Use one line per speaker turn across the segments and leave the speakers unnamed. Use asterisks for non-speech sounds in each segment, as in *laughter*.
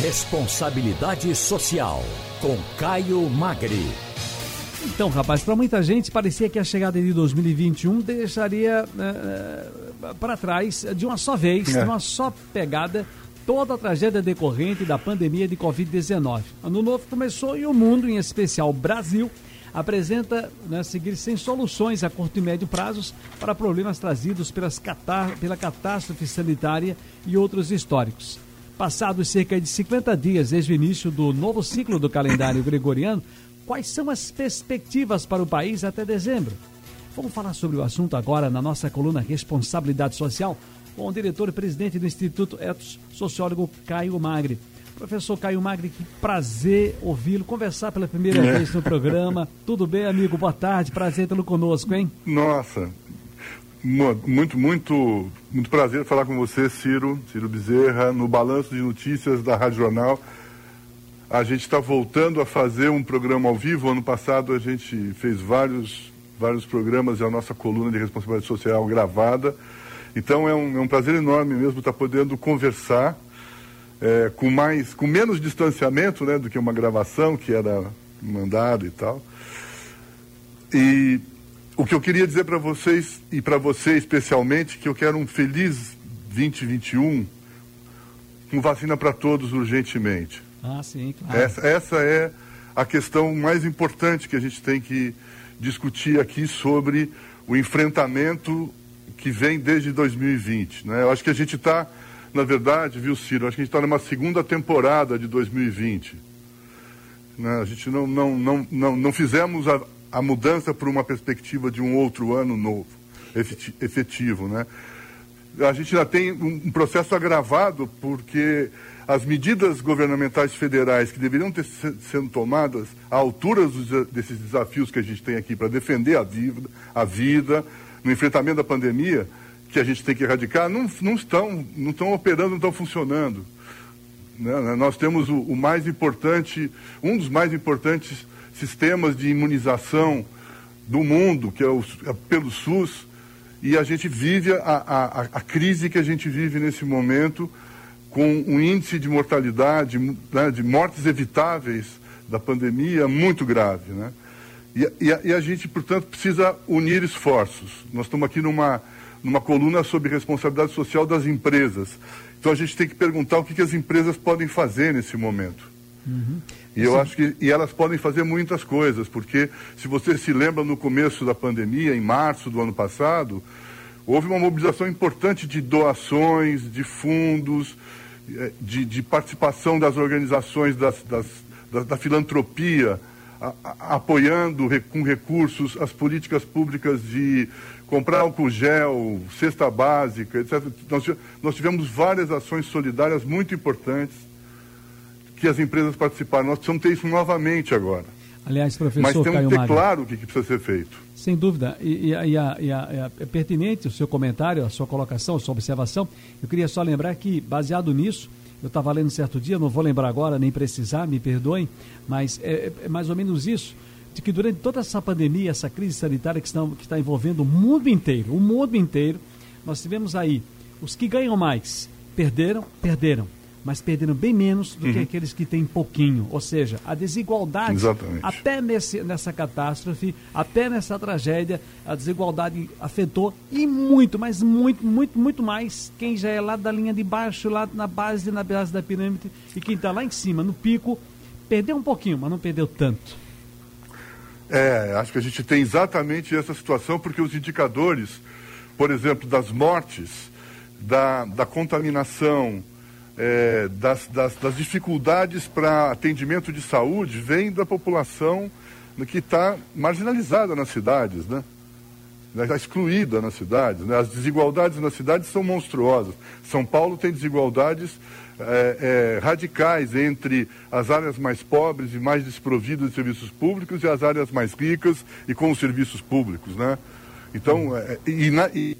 Responsabilidade Social, com Caio Magri.
Então, rapaz, para muita gente parecia que a chegada de 2021 deixaria uh, para trás de uma só vez, é. de uma só pegada, toda a tragédia decorrente da pandemia de Covid-19. Ano novo começou e o mundo, em especial o Brasil, apresenta né, seguir sem soluções a curto e médio prazos para problemas trazidos pelas catar, pela catástrofe sanitária e outros históricos. Passados cerca de 50 dias desde o início do novo ciclo do calendário gregoriano, quais são as perspectivas para o país até dezembro? Vamos falar sobre o assunto agora na nossa coluna Responsabilidade Social com o diretor e presidente do Instituto Etos, sociólogo Caio Magri. Professor Caio Magri, que prazer ouvi-lo, conversar pela primeira é. vez no programa. Tudo bem, amigo? Boa tarde, prazer tê-lo conosco, hein?
Nossa, muito, muito, muito prazer falar com você, Ciro, Ciro Bezerra, no Balanço de Notícias da Rádio Jornal. A gente está voltando a fazer um programa ao vivo. Ano passado a gente fez vários, vários programas e a nossa coluna de responsabilidade social gravada. Então é um, é um prazer enorme mesmo estar podendo conversar é, com mais, com menos distanciamento, né, do que uma gravação que era mandada e tal. E o que eu queria dizer para vocês e para você especialmente que eu quero um feliz 2021 com vacina para todos urgentemente.
Ah, sim, claro.
Essa, essa é a questão mais importante que a gente tem que discutir aqui sobre o enfrentamento que vem desde 2020. Né? Eu acho que a gente está na verdade, viu, Ciro, acho que a gente está numa segunda temporada de 2020. Né? A gente não, não, não, não, não fizemos a, a mudança para uma perspectiva de um outro ano novo, efetivo, né? A gente ainda tem um, processo agravado porque as medidas governamentais federais que deveriam ter sendo tomadas à altura desses desafios que a gente tem aqui para defender a vida, a vida, no enfrentamento da pandemia, que a gente tem que erradicar não, não estão, não estão operando, não estão funcionando. Né? Nós temos o, o, mais importante, um dos mais importantes sistemas de imunização do mundo, que é, o, é pelo SUS, e a gente vive a, a, a, crise que a gente vive nesse momento com um índice de mortalidade, né, de mortes evitáveis da pandemia muito grave. Né? E, e, a, e a gente, portanto, precisa unir esforços. Nós estamos aqui numa numa coluna sobre responsabilidade social das empresas. Então a gente tem que perguntar o que, que as empresas podem fazer nesse momento. Uhum. E eu acho que e elas podem fazer muitas coisas, porque se você se lembra no começo da pandemia, em março do ano passado, houve uma mobilização importante de doações, de fundos, eh, de, de participação das organizações das, das, da, da filantropia, a, a, apoiando com recursos as políticas públicas de comprar álcool gel, cesta básica, etc. Nós, nós tivemos várias ações solidárias muito importantes que as empresas participaram. Nós precisamos ter isso novamente agora.
Aliás, professor
Mas tem
que
ter claro o que, que, precisa ser feito.
Sem dúvida. E, e, e, a, e a, é pertinente o seu comentário, a sua colocação, a sua observação. Eu queria só lembrar que, baseado nisso, eu estava lendo certo dia, não vou lembrar agora, nem precisar, me perdoem, mas é, é mais ou menos isso de que durante toda essa pandemia, essa crise sanitária que está, que está envolvendo o mundo inteiro, o mundo inteiro, nós tivemos aí os que ganham mais perderam, perderam, mas perderam bem menos do uhum. que aqueles que têm pouquinho. Ou seja, a desigualdade,
Exatamente.
até nesse, nessa catástrofe, até nessa tragédia, a desigualdade afetou e muito, mas muito, muito, muito mais quem já é lá da linha de baixo, lá na base, na base da pirâmide, e quem está lá em cima, no pico, perdeu um pouquinho, mas não perdeu tanto.
É, acho que a gente tem exatamente essa situação, porque os indicadores, por exemplo, das mortes, da, da contaminação, é, das, das, das, dificuldades para atendimento de saúde, vem da população que está marginalizada nas cidades, né? Está excluída nas cidades. Né? As desigualdades nas cidades são monstruosas. São Paulo tem desigualdades é, é, radicais entre as áreas mais pobres e mais desprovidas de serviços públicos e as áreas mais ricas e com os serviços públicos, né? Então, é, e, na, e...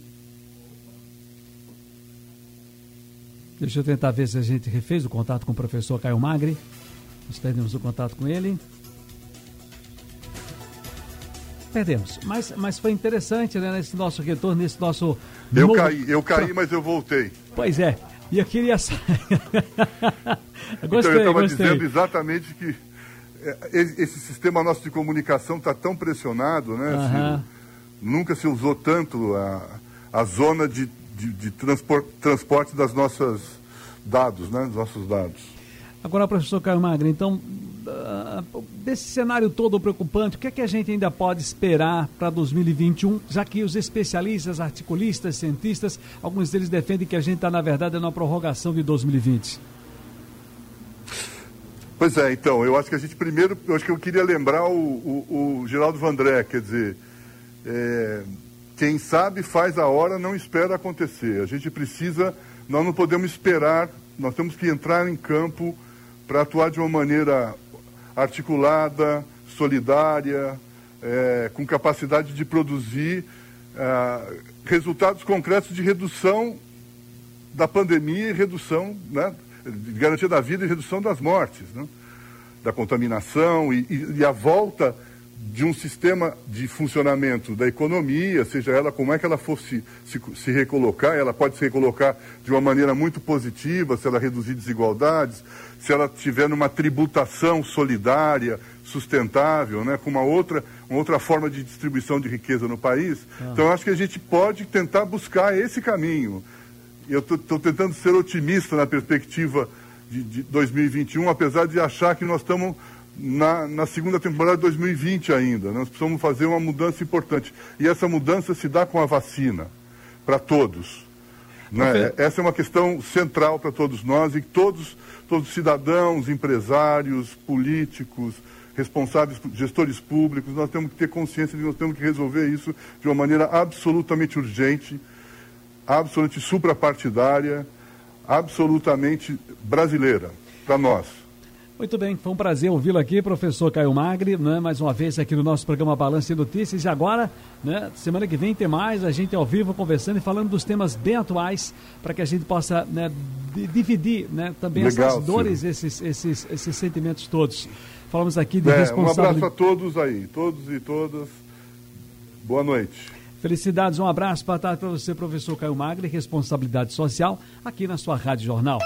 Deixa eu tentar ver se a gente refez o contato com o professor Caio Magri. Nós perdemos o contato com ele. Perdemos. Mas, mas foi interessante, né, nesse nosso retorno, nesse nosso.
Eu novo... caí, eu caí, mas eu voltei.
Pois é. E eu queria
gostei, *laughs* então, eu estava dizendo exatamente que é, esse sistema nosso de comunicação está tão pressionado, né? Uhum. nunca se usou tanto a, a zona de, de, de transpor, transporte das nossas dados, né? Dos nossos dados.
Agora, professor Caio Magre, então, uh, desse cenário todo preocupante, o que é que a gente ainda pode esperar para 2021, já que os especialistas, articulistas, cientistas, alguns deles defendem que a gente está, na verdade, na prorrogação de 2020?
Pois é, então, eu acho que a gente primeiro, eu acho que eu queria lembrar o, o, o Geraldo Vandré, quer dizer, é, quem sabe faz a hora, não espera acontecer. A gente precisa, nós não podemos esperar, nós temos que entrar em campo para atuar de uma maneira articulada, solidária, é, com capacidade de produzir é, resultados concretos de redução da pandemia e redução, né, de garantia da vida e redução das mortes, né? da contaminação e, e, e, a volta de um sistema de funcionamento da economia, seja ela como é que ela fosse se, se recolocar, ela pode se recolocar de uma maneira muito positiva, se ela reduzir desigualdades, se ela tiver numa tributação solidária, sustentável, né, com uma outra, uma outra forma de distribuição de riqueza no país. Ah. Então, acho que a gente pode tentar buscar esse caminho eu estou tentando ser otimista na perspectiva de, de, 2021, apesar de achar que nós estamos na, na, segunda temporada de 2020 ainda. Nós precisamos fazer uma mudança importante. E essa mudança se dá com a vacina, para todos. Né? Essa é uma questão central para todos nós e todos, todos cidadãos, empresários, políticos, responsáveis, gestores públicos, nós temos que ter consciência de que nós temos que resolver isso de uma maneira absolutamente urgente absolutamente suprapartidária, absolutamente brasileira, para nós.
Muito bem, foi um prazer ouvi-lo aqui, professor Caio Magri, né, mais uma vez aqui no nosso programa Balanço e Notícias. E agora, né, semana que vem tem mais, a gente ao vivo conversando e falando dos temas bem atuais, para que a gente possa né, dividir né, também Legal, essas dores, esses, esses, esses sentimentos todos. Falamos aqui de é, responsabilidade.
Um abraço a todos aí, todos e todas. Boa noite.
Felicidades, um abraço para você, professor Caio Magre, responsabilidade social, aqui na sua Rádio Jornal.